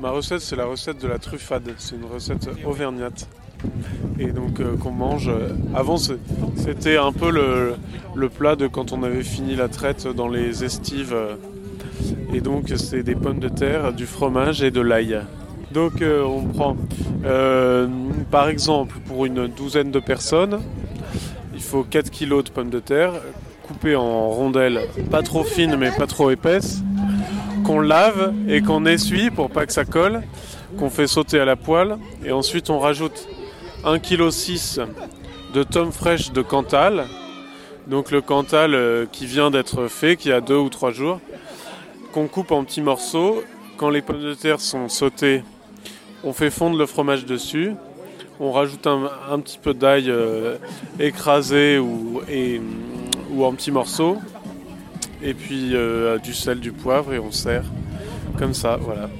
Ma recette, c'est la recette de la truffade. C'est une recette auvergnate. Et donc euh, qu'on mange. euh, Avant, c'était un peu le, plat de quand on avait fini la traite dans les estives. euh, Et donc, c'est des pommes de terre, du fromage et de l'ail. Donc, on prend, par exemple, pour une douzaine de personnes, il faut 4 kg de pommes de terre coupées en rondelles, pas trop fines mais pas trop épaisses, qu'on lave et qu'on essuie pour pas que ça colle, qu'on fait sauter à la poêle et ensuite on rajoute 1,6 kg de tomes fraîches de Cantal. Donc le Cantal euh, qui vient d'être fait, qui a deux ou trois jours, qu'on coupe en petits morceaux. Quand les pommes de terre sont sautées, on fait fondre le fromage dessus. On rajoute un, petit peu d'ail euh, écrasé ou en petits morceaux. Et puis euh, du sel, du poivre et on sert comme ça, voilà.